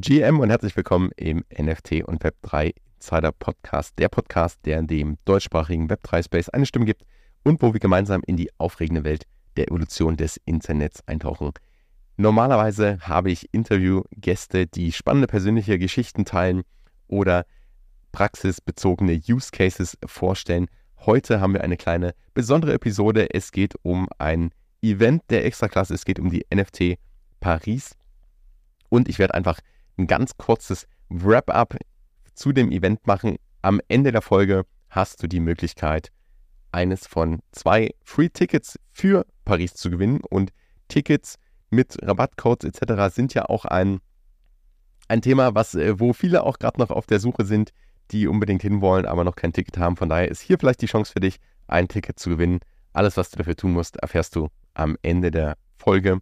GM und herzlich willkommen im NFT und Web3 Insider Podcast. Der Podcast, der dem deutschsprachigen Web3 Space eine Stimme gibt und wo wir gemeinsam in die aufregende Welt der Evolution des Internets eintauchen. Normalerweise habe ich Interviewgäste, die spannende persönliche Geschichten teilen oder praxisbezogene Use Cases vorstellen. Heute haben wir eine kleine besondere Episode. Es geht um ein Event der Extraklasse. Es geht um die NFT Paris. Und ich werde einfach ein ganz kurzes Wrap-up zu dem Event machen. Am Ende der Folge hast du die Möglichkeit, eines von zwei Free Tickets für Paris zu gewinnen. Und Tickets mit Rabattcodes etc. sind ja auch ein, ein Thema, was, äh, wo viele auch gerade noch auf der Suche sind, die unbedingt hinwollen, aber noch kein Ticket haben. Von daher ist hier vielleicht die Chance für dich, ein Ticket zu gewinnen. Alles, was du dafür tun musst, erfährst du am Ende der Folge.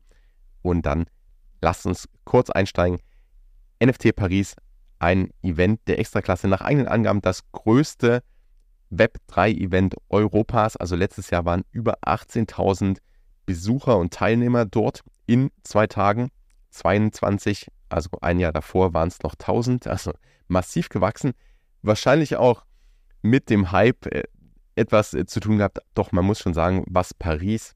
Und dann lass uns kurz einsteigen. NFT Paris, ein Event der Extraklasse, nach eigenen Angaben das größte Web3-Event Europas. Also letztes Jahr waren über 18.000 Besucher und Teilnehmer dort in zwei Tagen. 22, also ein Jahr davor waren es noch 1000, also massiv gewachsen. Wahrscheinlich auch mit dem Hype äh, etwas äh, zu tun gehabt. Doch man muss schon sagen, was Paris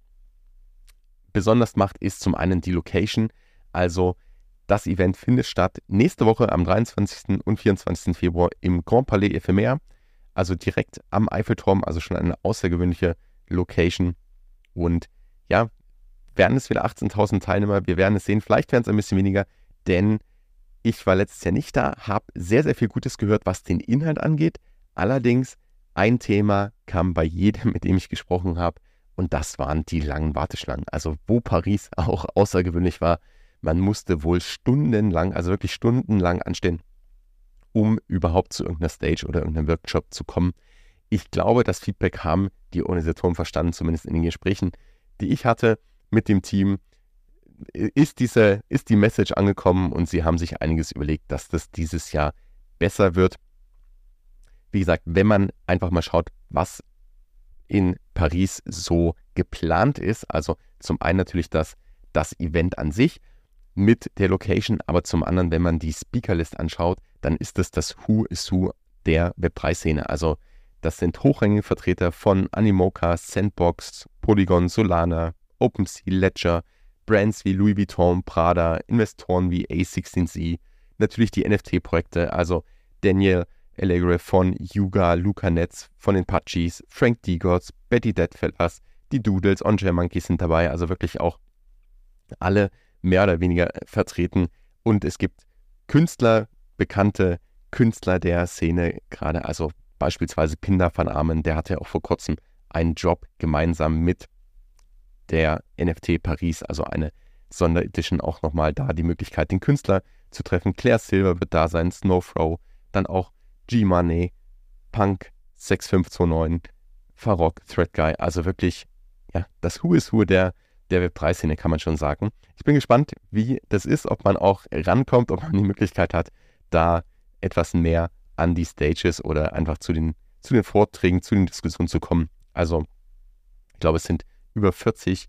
besonders macht, ist zum einen die Location. Also das Event findet statt nächste Woche am 23. und 24. Februar im Grand Palais Ephemer, also direkt am Eiffelturm, also schon eine außergewöhnliche Location. Und ja, werden es wieder 18.000 Teilnehmer, wir werden es sehen, vielleicht werden es ein bisschen weniger, denn ich war letztes Jahr nicht da, habe sehr, sehr viel Gutes gehört, was den Inhalt angeht. Allerdings ein Thema kam bei jedem, mit dem ich gesprochen habe, und das waren die langen Warteschlangen. Also wo Paris auch außergewöhnlich war, man musste wohl stundenlang, also wirklich stundenlang anstehen, um überhaupt zu irgendeiner Stage oder irgendeinem Workshop zu kommen. Ich glaube, das Feedback haben die Organisatoren verstanden, zumindest in den Gesprächen, die ich hatte mit dem Team. Ist, diese, ist die Message angekommen und sie haben sich einiges überlegt, dass das dieses Jahr besser wird. Wie gesagt, wenn man einfach mal schaut, was in Paris so geplant ist, also zum einen natürlich das, das Event an sich, mit der Location, aber zum anderen, wenn man die Speakerlist anschaut, dann ist das das Who is Who der Web3-Szene. Also das sind hochrangige Vertreter von Animoca, Sandbox, Polygon, Solana, OpenSea, Ledger, Brands wie Louis Vuitton, Prada, Investoren wie A16Z, natürlich die NFT-Projekte, also Daniel Allegre von Yuga, Luca Netz von den Pachis, Frank Digots, Betty Deadfellas, die Doodles, On Monkeys sind dabei, also wirklich auch alle mehr oder weniger vertreten. Und es gibt Künstler, bekannte Künstler der Szene, gerade also beispielsweise Pinder van Armen, der hatte auch vor kurzem einen Job gemeinsam mit der NFT Paris, also eine Sonderedition auch nochmal da die Möglichkeit, den Künstler zu treffen. Claire Silver wird da sein, Snowfrow, dann auch G-Money, Punk 6529, Farok, Thread Guy, also wirklich ja, das Who is Who der der Web3-Szene, kann man schon sagen. Ich bin gespannt, wie das ist, ob man auch rankommt, ob man die Möglichkeit hat, da etwas mehr an die Stages oder einfach zu den, zu den Vorträgen, zu den Diskussionen zu kommen. Also, ich glaube, es sind über 40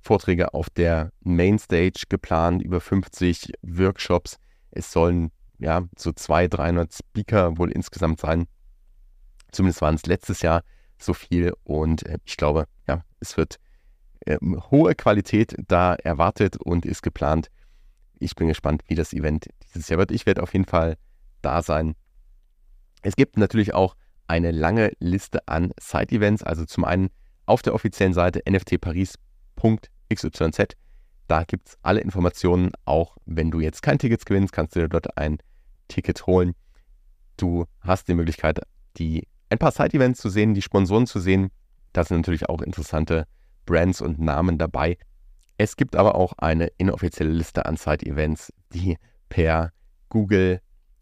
Vorträge auf der Mainstage geplant, über 50 Workshops. Es sollen ja so 200, 300 Speaker wohl insgesamt sein. Zumindest waren es letztes Jahr so viel und äh, ich glaube, ja, es wird äh, hohe Qualität da erwartet und ist geplant. Ich bin gespannt, wie das Event dieses Jahr wird. Ich werde auf jeden Fall da sein. Es gibt natürlich auch eine lange Liste an Side-Events. Also zum einen auf der offiziellen Seite nftparis.xyz. Da gibt es alle Informationen. Auch wenn du jetzt kein Ticket gewinnst, kannst du dir dort ein Ticket holen. Du hast die Möglichkeit, die, ein paar Side-Events zu sehen, die Sponsoren zu sehen. Das sind natürlich auch interessante Brands und Namen dabei. Es gibt aber auch eine inoffizielle Liste an Side-Events, die per Google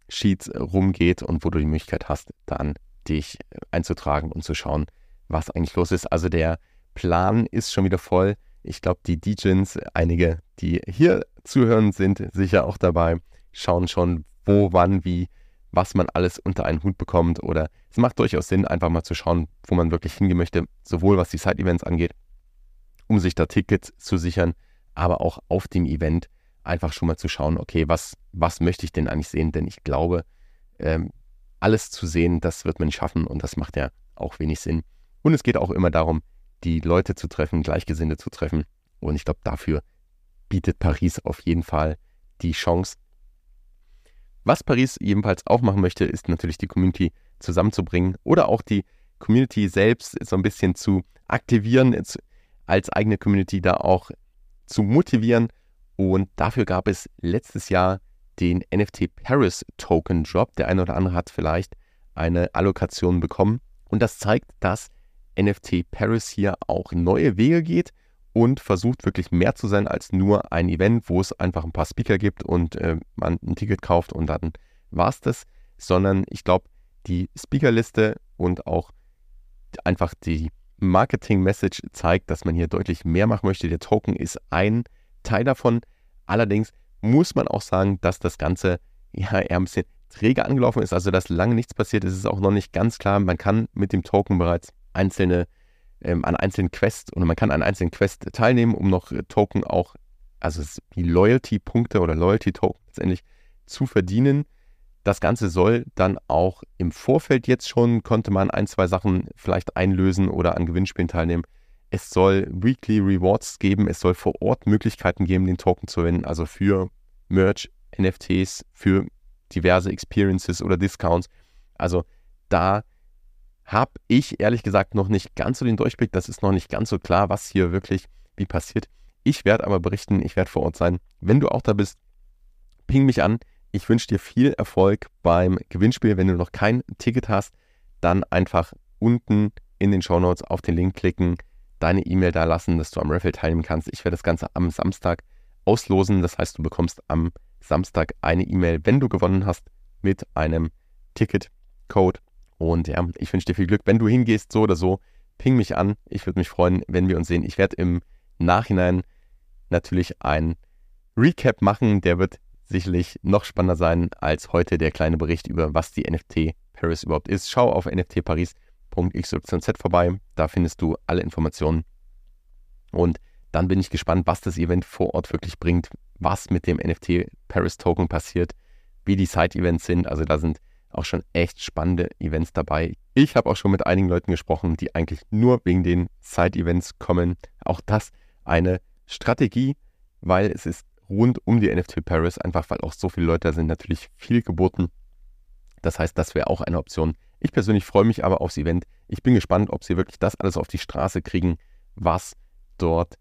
Sheets rumgeht und wo du die Möglichkeit hast, dann dich einzutragen und zu schauen, was eigentlich los ist. Also der Plan ist schon wieder voll. Ich glaube, die DJs, einige, die hier zuhören, sind sicher auch dabei, schauen schon, wo, wann, wie, was man alles unter einen Hut bekommt. Oder es macht durchaus Sinn, einfach mal zu schauen, wo man wirklich hingehen möchte, sowohl was die Side-Events angeht, um sich da Tickets zu sichern, aber auch auf dem Event. einfach schon mal zu schauen, okay, was, was möchte ich denn eigentlich sehen? Denn ich glaube, ähm, alles zu sehen, das wird man schaffen und das macht ja auch wenig Sinn. Und es geht auch immer darum, die Leute zu treffen, Gleichgesinnte zu treffen. Und ich glaube, dafür bietet Paris auf jeden Fall die Chance. Was Paris jedenfalls auch machen möchte, ist natürlich die Community zusammenzubringen oder auch die Community selbst so ein bisschen zu aktivieren, als eigene Community da auch zu motivieren. Und dafür gab es letztes Jahr den NFT Paris Token Drop. Der eine oder andere hat vielleicht eine Allokation bekommen. Und das zeigt, dass NFT Paris hier auch neue Wege geht und versucht wirklich mehr zu sein als nur ein Event, wo es einfach ein paar Speaker gibt und äh, man ein Ticket kauft und dann war es das, sondern ich glaube, die Speakerliste und auch einfach die Marketing-Message zeigt, dass man hier deutlich mehr machen möchte. Der Token ist ein Teil davon. Allerdings muss man auch sagen, dass das Ganze ja eher ein bisschen träge angelaufen ist, also dass lange nichts passiert ist, ist auch noch nicht ganz klar. Man kann mit dem Token bereits einzelne ähm, an einzelnen Quests oder man kann an einzelnen Quests teilnehmen, um noch äh, Token auch, also die Loyalty-Punkte oder Loyalty-Token letztendlich zu verdienen. Das Ganze soll dann auch im Vorfeld jetzt schon, konnte man ein, zwei Sachen vielleicht einlösen oder an Gewinnspielen teilnehmen. Es soll Weekly Rewards geben, es soll vor Ort Möglichkeiten geben, den Token zu gewinnen, also für Merch, NFTs, für diverse Experiences oder Discounts. Also da habe ich ehrlich gesagt noch nicht ganz so den Durchblick. Das ist noch nicht ganz so klar, was hier wirklich wie passiert. Ich werde aber berichten, ich werde vor Ort sein. Wenn du auch da bist, ping mich an. Ich wünsche dir viel Erfolg beim Gewinnspiel. Wenn du noch kein Ticket hast, dann einfach unten in den Show Notes auf den Link klicken, deine E-Mail da lassen, dass du am Raffle teilnehmen kannst. Ich werde das Ganze am Samstag auslosen. Das heißt, du bekommst am Samstag eine E-Mail, wenn du gewonnen hast, mit einem Ticketcode. Und ja, ich wünsche dir viel Glück. Wenn du hingehst, so oder so, ping mich an. Ich würde mich freuen, wenn wir uns sehen. Ich werde im Nachhinein natürlich ein Recap machen. Der wird sicherlich noch spannender sein als heute der kleine Bericht über, was die NFT Paris überhaupt ist. Schau auf nftparis.xyz vorbei. Da findest du alle Informationen. Und dann bin ich gespannt, was das Event vor Ort wirklich bringt, was mit dem NFT Paris Token passiert, wie die Side-Events sind. Also da sind auch schon echt spannende Events dabei. Ich habe auch schon mit einigen Leuten gesprochen, die eigentlich nur wegen den Side-Events kommen. Auch das eine Strategie, weil es ist rund um die NFT Paris, einfach weil auch so viele Leute da sind, natürlich viel geboten. Das heißt, das wäre auch eine Option. Ich persönlich freue mich aber aufs Event. Ich bin gespannt, ob sie wirklich das alles auf die Straße kriegen, was dort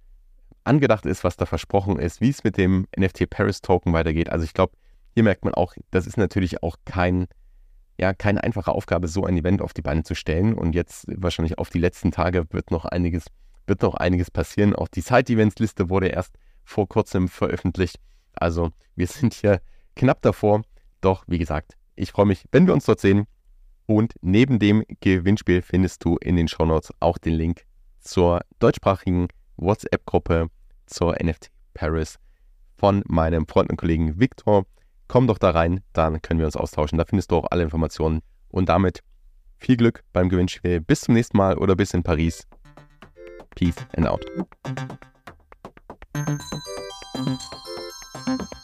angedacht ist, was da versprochen ist, wie es mit dem NFT Paris Token weitergeht. Also ich glaube, hier merkt man auch, das ist natürlich auch kein ja keine einfache Aufgabe, so ein Event auf die Beine zu stellen. Und jetzt wahrscheinlich auf die letzten Tage wird noch einiges, wird noch einiges passieren. Auch die Side-Events-Liste wurde erst vor kurzem veröffentlicht. Also wir sind hier knapp davor. Doch wie gesagt, ich freue mich, wenn wir uns dort sehen. Und neben dem Gewinnspiel findest du in den Shownotes auch den Link zur deutschsprachigen WhatsApp-Gruppe zur NFT Paris von meinem Freund und Kollegen Victor. Komm doch da rein, dann können wir uns austauschen. Da findest du auch alle Informationen. Und damit viel Glück beim Gewinnspiel. Bis zum nächsten Mal oder bis in Paris. Peace and out. Thank you.